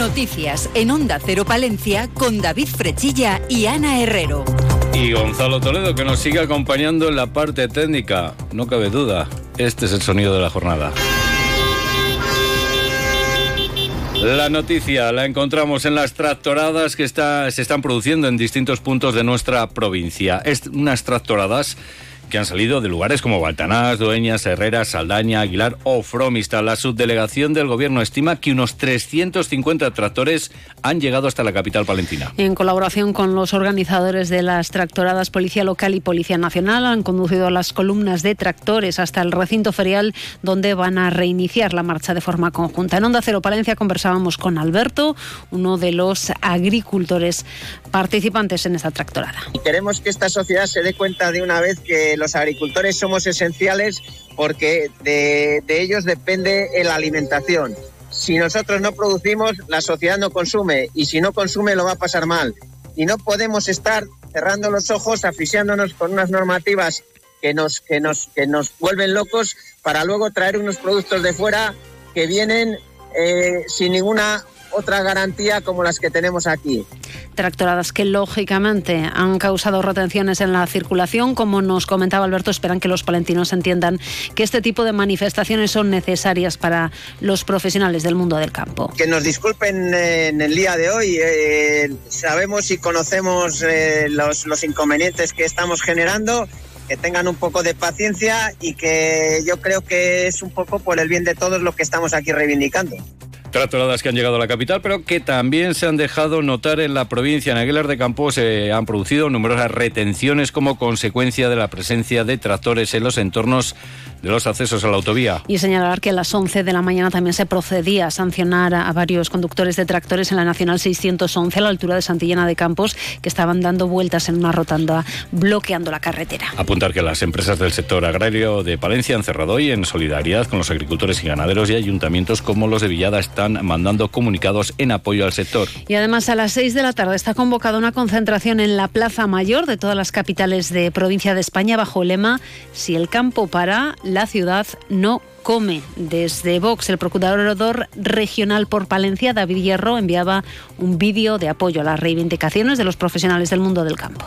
Noticias en Onda Cero Palencia con David Frechilla y Ana Herrero. Y Gonzalo Toledo que nos sigue acompañando en la parte técnica. No cabe duda, este es el sonido de la jornada. La noticia la encontramos en las tractoradas que está, se están produciendo en distintos puntos de nuestra provincia. Es unas tractoradas que han salido de lugares como Baltanás, Dueñas, Herrera, Saldaña, Aguilar o Fromista. La subdelegación del gobierno estima que unos 350 tractores han llegado hasta la capital palentina. En colaboración con los organizadores de las tractoradas Policía Local y Policía Nacional han conducido las columnas de tractores hasta el recinto ferial donde van a reiniciar la marcha de forma conjunta. En Onda Cero Palencia conversábamos con Alberto, uno de los agricultores participantes en esta tractorada. Queremos que esta sociedad se dé cuenta de una vez que los agricultores somos esenciales porque de, ellos depende la alimentación. Si nosotros no producimos, la sociedad no consume y si no consume lo va a pasar mal. Y no podemos estar cerrando los ojos, asfixiándonos con unas normativas que nos, que nos, que nos vuelven locos para luego traer unos productos de fuera que vienen eh, sin ninguna otra garantía como las que tenemos aquí. Tractoradas que lógicamente han causado retenciones en la circulación. Como nos comentaba Alberto, esperan que los palentinos entiendan que este tipo de manifestaciones son necesarias para los profesionales del mundo del campo. Que nos disculpen en el día de hoy. Eh, sabemos y conocemos eh, los, los inconvenientes que estamos generando que tengan un poco de paciencia y que yo creo que es un poco por el bien de todos lo que estamos aquí reivindicando. Tractoradas que han llegado a la capital, pero que también se han dejado notar en la provincia. En Aguilar de Campos se han producido numerosas retenciones como consecuencia de la presencia de tractores en los entornos de los accesos a la autovía. Y señalar que a las 11 de la mañana también se procedía a sancionar a varios conductores de tractores en la Nacional 611 a la altura de Santillana de Campos que estaban dando vueltas en una rotanda bloqueando la carretera. Apuntar que las empresas del sector agrario de Palencia han cerrado hoy en solidaridad con los agricultores y ganaderos y ayuntamientos como los de Villada están mandando comunicados en apoyo al sector. Y además a las 6 de la tarde está convocada una concentración en la Plaza Mayor de todas las capitales de provincia de España bajo el lema Si el campo para, la ciudad no come. Desde Vox, el procurador regional por Palencia, David Hierro, enviaba un vídeo de apoyo a las reivindicaciones de los profesionales del mundo del campo.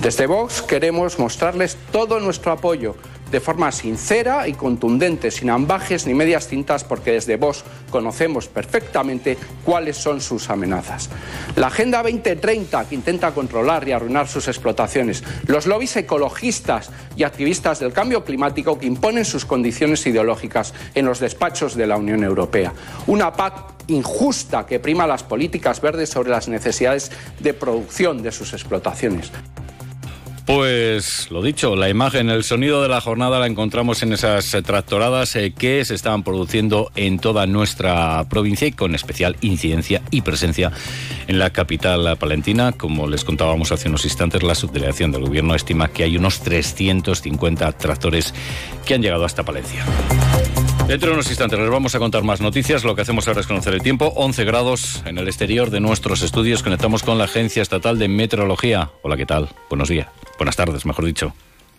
Desde Vox queremos mostrarles todo nuestro apoyo de forma sincera y contundente, sin ambajes ni medias tintas, porque desde vos conocemos perfectamente cuáles son sus amenazas. La Agenda 2030, que intenta controlar y arruinar sus explotaciones, los lobbies ecologistas y activistas del cambio climático que imponen sus condiciones ideológicas en los despachos de la Unión Europea. Una PAC injusta que prima las políticas verdes sobre las necesidades de producción de sus explotaciones. Pues lo dicho, la imagen, el sonido de la jornada la encontramos en esas tractoradas eh, que se estaban produciendo en toda nuestra provincia y con especial incidencia y presencia en la capital palentina. Como les contábamos hace unos instantes, la subdelegación del gobierno estima que hay unos 350 tractores que han llegado hasta Palencia. Dentro de unos instantes les vamos a contar más noticias. Lo que hacemos ahora es conocer el tiempo. 11 grados en el exterior de nuestros estudios. Conectamos con la Agencia Estatal de Meteorología. Hola, ¿qué tal? Buenos días. Buenas tardes, mejor dicho.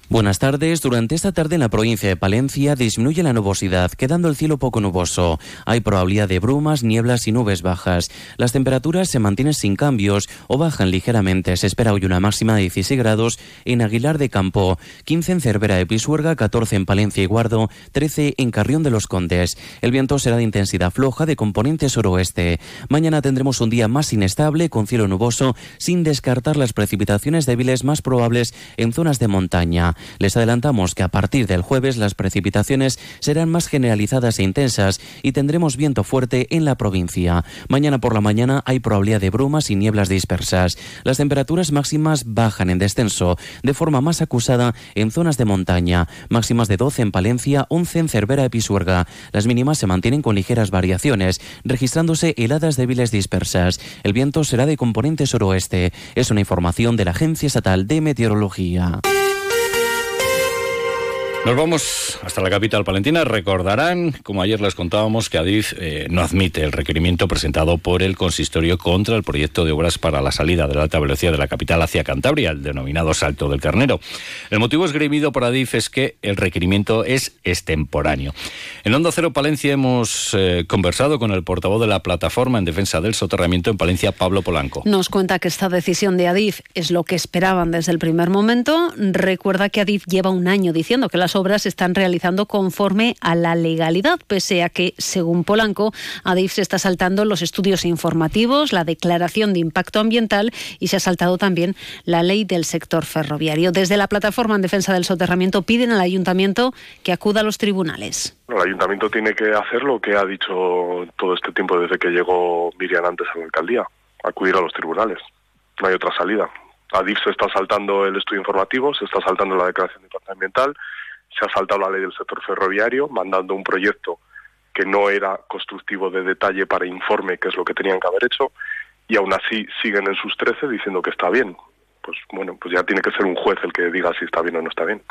Buenas tardes. Durante esta tarde en la provincia de Palencia disminuye la nubosidad, quedando el cielo poco nuboso. Hay probabilidad de brumas, nieblas y nubes bajas. Las temperaturas se mantienen sin cambios o bajan ligeramente. Se espera hoy una máxima de 16 grados en Aguilar de Campo, 15 en Cervera de Pisuerga, 14 en Palencia y Guardo, 13 en Carrión de los Condes. El viento será de intensidad floja de componente suroeste. Mañana tendremos un día más inestable con cielo nuboso, sin descartar las precipitaciones débiles más probables en zonas de montaña. Les adelantamos que a partir del jueves las precipitaciones serán más generalizadas e intensas y tendremos viento fuerte en la provincia. Mañana por la mañana hay probabilidad de brumas y nieblas dispersas. Las temperaturas máximas bajan en descenso de forma más acusada en zonas de montaña, máximas de 12 en Palencia, 11 en Cervera y Pisuerga. Las mínimas se mantienen con ligeras variaciones, registrándose heladas débiles dispersas. El viento será de componente suroeste. Es una información de la Agencia Estatal de Meteorología. Nos vamos hasta la capital palentina. Recordarán, como ayer les contábamos, que Adif eh, no admite el requerimiento presentado por el consistorio contra el proyecto de obras para la salida de la alta velocidad de la capital hacia Cantabria, el denominado Salto del Carnero. El motivo esgrimido por Adif es que el requerimiento es extemporáneo. En Onda Cero Palencia hemos eh, conversado con el portavoz de la plataforma en defensa del soterramiento en Palencia, Pablo Polanco. Nos cuenta que esta decisión de Adif es lo que esperaban desde el primer momento. Recuerda que Adif lleva un año diciendo que las obras se están realizando conforme a la legalidad, pese a que, según Polanco, Adif se está saltando los estudios informativos, la declaración de impacto ambiental y se ha saltado también la ley del sector ferroviario. Desde la plataforma en defensa del soterramiento piden al ayuntamiento que acuda a los tribunales. El ayuntamiento tiene que hacer lo que ha dicho todo este tiempo desde que llegó Miriam antes a la alcaldía, acudir a los tribunales. No hay otra salida. Adif se está saltando el estudio informativo, se está saltando la declaración de impacto ambiental se ha saltado la ley del sector ferroviario, mandando un proyecto que no era constructivo de detalle para informe, que es lo que tenían que haber hecho, y aún así siguen en sus trece diciendo que está bien. Pues bueno, pues ya tiene que ser un juez el que diga si está bien o no está bien.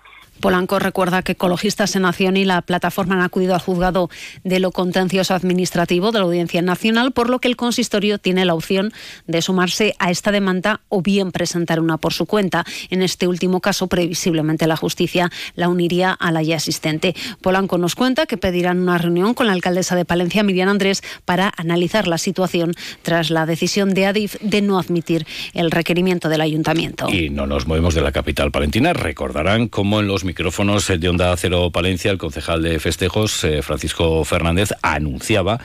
Polanco recuerda que Ecologistas en Nación y la plataforma han acudido al juzgado de lo contencioso administrativo de la Audiencia Nacional, por lo que el consistorio tiene la opción de sumarse a esta demanda o bien presentar una por su cuenta. En este último caso, previsiblemente la justicia la uniría a la ya existente. Polanco nos cuenta que pedirán una reunión con la alcaldesa de Palencia, Miriam Andrés, para analizar la situación tras la decisión de Adif de no admitir el requerimiento del ayuntamiento. Y no nos movemos de la capital palentina. Recordarán cómo en los micrófonos de Onda Cero Palencia, el concejal de festejos, eh, Francisco Fernández, anunciaba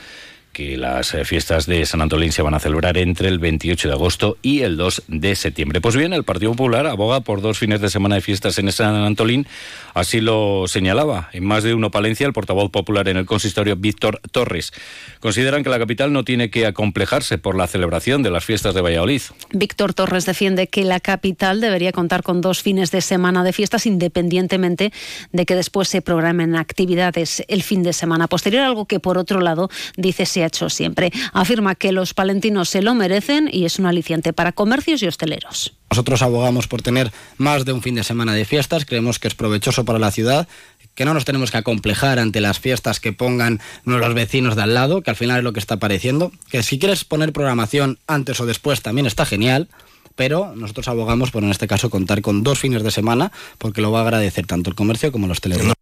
que las eh, fiestas de San Antolín se van a celebrar entre el 28 de agosto y el 2 de septiembre. Pues bien, el Partido Popular aboga por dos fines de semana de fiestas en San Antolín, así lo señalaba en más de uno Palencia el portavoz popular en el consistorio Víctor Torres. Consideran que la capital no tiene que acomplejarse por la celebración de las fiestas de Valladolid. Víctor Torres defiende que la capital debería contar con dos fines de semana de fiestas independientemente de que después se programen actividades el fin de semana posterior, algo que por otro lado dice ha hecho siempre. Afirma que los palentinos se lo merecen y es un aliciente para comercios y hosteleros. Nosotros abogamos por tener más de un fin de semana de fiestas, creemos que es provechoso para la ciudad que no nos tenemos que acomplejar ante las fiestas que pongan los vecinos de al lado, que al final es lo que está apareciendo, que si quieres poner programación antes o después también está genial, pero nosotros abogamos por en este caso contar con dos fines de semana porque lo va a agradecer tanto el comercio como los hostelería.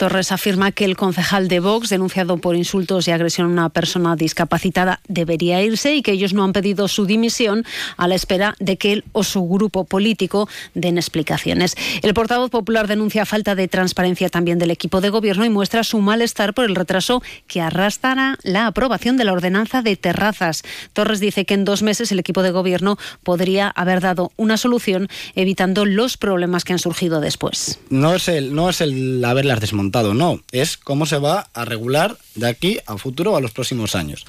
Torres afirma que el concejal de Vox, denunciado por insultos y agresión a una persona discapacitada, debería irse y que ellos no han pedido su dimisión a la espera de que él o su grupo político den explicaciones. El portavoz popular denuncia falta de transparencia también del equipo de gobierno y muestra su malestar por el retraso que arrastrará la aprobación de la ordenanza de terrazas. Torres dice que en dos meses el equipo de gobierno podría haber dado una solución evitando los problemas que han surgido después. No es el, no es el haberlas desmontado no, es cómo se va a regular de aquí a futuro a los próximos años.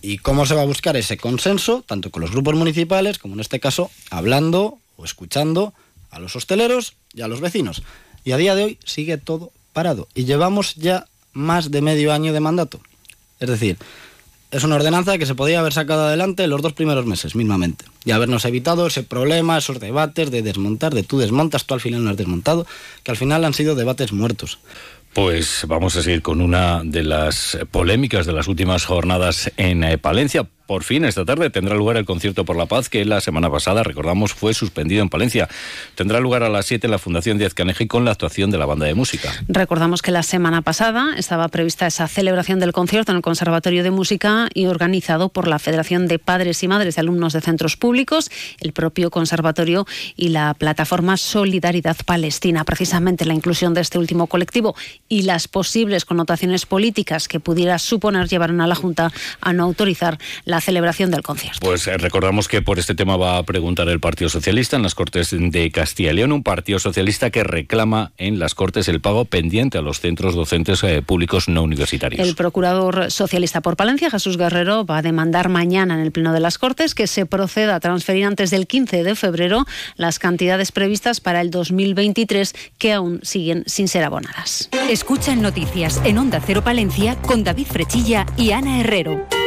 Y cómo se va a buscar ese consenso, tanto con los grupos municipales, como en este caso, hablando o escuchando a los hosteleros y a los vecinos. Y a día de hoy sigue todo parado. Y llevamos ya más de medio año de mandato. Es decir, es una ordenanza que se podía haber sacado adelante los dos primeros meses, mismamente. Y habernos evitado ese problema, esos debates de desmontar, de tú desmontas, tú al final no has desmontado, que al final han sido debates muertos. Pues vamos a seguir con una de las polémicas de las últimas jornadas en eh, Palencia. Por fin, esta tarde tendrá lugar el concierto por la paz que la semana pasada, recordamos, fue suspendido en Palencia. Tendrá lugar a las 7 en la Fundación Díaz Caneje con la actuación de la banda de música. Recordamos que la semana pasada estaba prevista esa celebración del concierto en el Conservatorio de Música y organizado por la Federación de Padres y Madres de Alumnos de Centros Públicos, el propio conservatorio y la plataforma Solidaridad Palestina. Precisamente la inclusión de este último colectivo y las posibles connotaciones políticas que pudiera suponer llevaron a la Junta a no autorizar la la celebración del concierto. Pues eh, recordamos que por este tema va a preguntar el Partido Socialista en las Cortes de Castilla y León, un Partido Socialista que reclama en las Cortes el pago pendiente a los centros docentes eh, públicos no universitarios. El procurador socialista por Palencia, Jesús Guerrero, va a demandar mañana en el Pleno de las Cortes que se proceda a transferir antes del 15 de febrero las cantidades previstas para el 2023 que aún siguen sin ser abonadas. Escuchan noticias en Onda Cero Palencia con David Frechilla y Ana Herrero.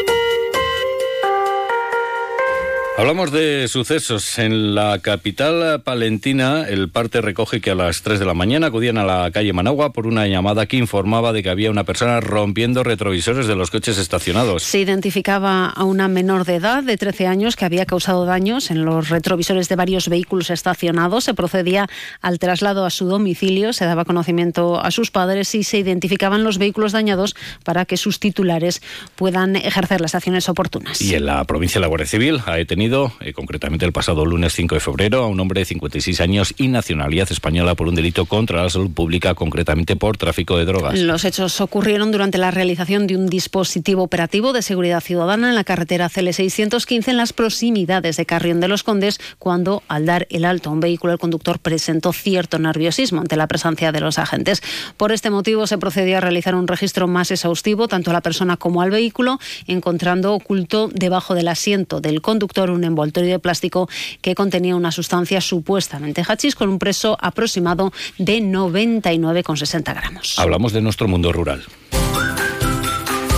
Hablamos de sucesos. En la capital palentina, el parte recoge que a las 3 de la mañana acudían a la calle Managua por una llamada que informaba de que había una persona rompiendo retrovisores de los coches estacionados. Se identificaba a una menor de edad de 13 años que había causado daños en los retrovisores de varios vehículos estacionados. Se procedía al traslado a su domicilio, se daba conocimiento a sus padres y se identificaban los vehículos dañados para que sus titulares puedan ejercer las acciones oportunas. Y en la provincia de la Guardia Civil ha detenido eh, concretamente el pasado lunes 5 de febrero, a un hombre de 56 años y nacionalidad española por un delito contra la salud pública, concretamente por tráfico de drogas. Los hechos ocurrieron durante la realización de un dispositivo operativo de seguridad ciudadana en la carretera CL615 en las proximidades de Carrión de los Condes, cuando al dar el alto a un vehículo el conductor presentó cierto nerviosismo ante la presencia de los agentes. Por este motivo se procedió a realizar un registro más exhaustivo tanto a la persona como al vehículo, encontrando oculto debajo del asiento del conductor un envoltorio de plástico que contenía una sustancia supuestamente hachís con un peso aproximado de 99,60 gramos. Hablamos de nuestro mundo rural.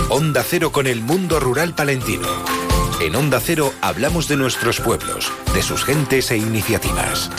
Onda Cero con el mundo rural palentino. En Onda Cero hablamos de nuestros pueblos, de sus gentes e iniciativas.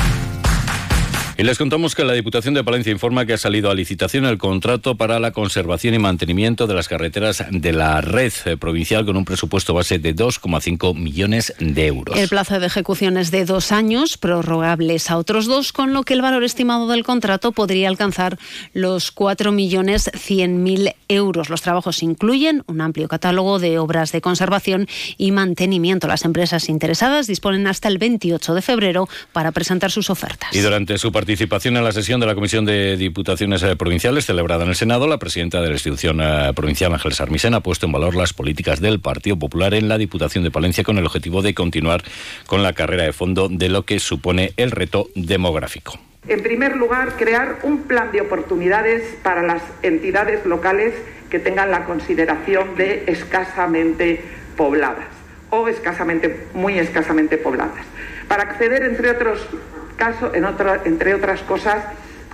Y les contamos que la Diputación de Palencia informa que ha salido a licitación el contrato para la conservación y mantenimiento de las carreteras de la red provincial con un presupuesto base de 2,5 millones de euros. El plazo de ejecución es de dos años, prorrogables a otros dos, con lo que el valor estimado del contrato podría alcanzar los 4 millones 100 mil euros. Los trabajos incluyen un amplio catálogo de obras de conservación y mantenimiento. Las empresas interesadas disponen hasta el 28 de febrero para presentar sus ofertas. Y durante su participación en la sesión de la Comisión de Diputaciones eh, Provinciales celebrada en el Senado, la presidenta de la institución eh, provincial, Ángeles Armisen, ha puesto en valor las políticas del Partido Popular en la Diputación de Palencia con el objetivo de continuar con la carrera de fondo de lo que supone el reto demográfico. En primer lugar, crear un plan de oportunidades para las entidades locales que tengan la consideración de escasamente pobladas o escasamente, muy escasamente pobladas, para acceder, entre otros caso, en otra, entre otras cosas,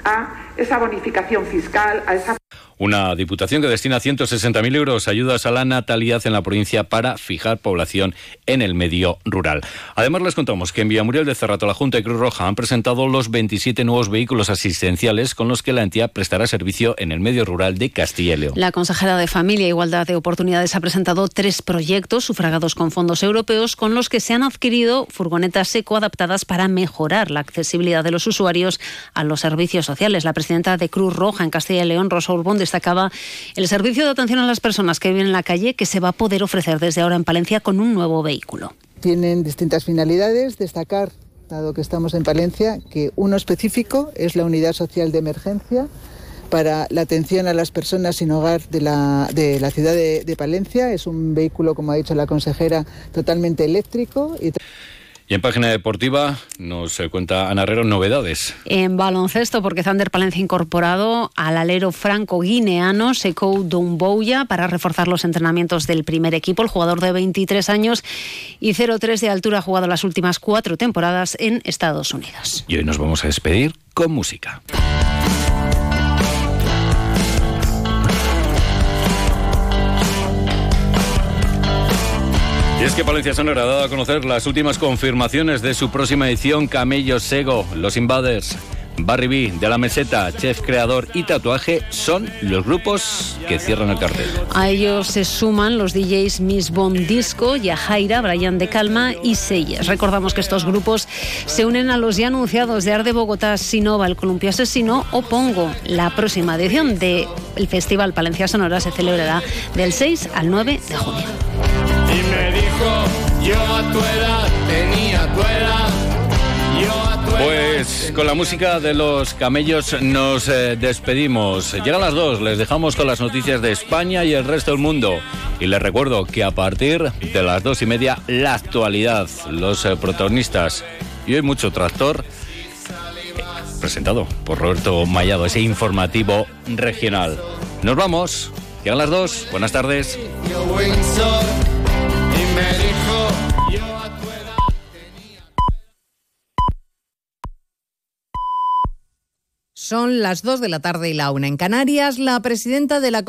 a esa bonificación fiscal, a esa una diputación que destina 160.000 euros ayudas a la natalidad en la provincia para fijar población en el medio rural. Además, les contamos que en Villamuriel de Cerrato, la Junta de Cruz Roja han presentado los 27 nuevos vehículos asistenciales con los que la entidad prestará servicio en el medio rural de Castilla y León. La consejera de Familia e Igualdad de Oportunidades ha presentado tres proyectos sufragados con fondos europeos con los que se han adquirido furgonetas eco adaptadas para mejorar la accesibilidad de los usuarios a los servicios sociales. La presidenta de Cruz Roja en Castilla y León, Rosa Urbón, destacaba el servicio de atención a las personas que viven en la calle que se va a poder ofrecer desde ahora en Palencia con un nuevo vehículo. Tienen distintas finalidades, destacar, dado que estamos en Palencia, que uno específico es la unidad social de emergencia para la atención a las personas sin hogar de la, de la ciudad de, Palencia. Es un vehículo, como ha dicho la consejera, totalmente eléctrico. Y en página deportiva nos cuenta Ana Herrero novedades. En baloncesto, porque Zander Palencia ha incorporado al alero franco-guineano Sekou Doumbouya para reforzar los entrenamientos del primer equipo. El jugador de 23 años y 0,3 de altura ha jugado las últimas cuatro temporadas en Estados Unidos. Y hoy nos vamos a despedir con música. Y es que Palencia Sonora ha dado a conocer las últimas confirmaciones de su próxima edición Camello Sego, Los Invaders. Barry B, de la Meseta, Chef Creador y Tatuaje son los grupos que cierran el cartel. A ellos se suman los DJs Miss Bond Disco, Yajaira, Brian de Calma y Seyes. Recordamos que estos grupos se unen a los ya anunciados de Arde Bogotá, Sinova, El Columpio Asesino o Pongo. La próxima edición del Festival Palencia Sonora se celebrará del 6 al 9 de junio. Yo a tu edad tenía tu edad. Pues con la música de los camellos nos eh, despedimos. Llegan las dos, les dejamos con las noticias de España y el resto del mundo. Y les recuerdo que a partir de las dos y media, la actualidad, los eh, protagonistas. Y hoy mucho tractor, presentado por Roberto Mayado, ese informativo regional. Nos vamos, llegan las dos, buenas tardes. Son las 2 de la tarde y la una en Canarias. La presidenta de la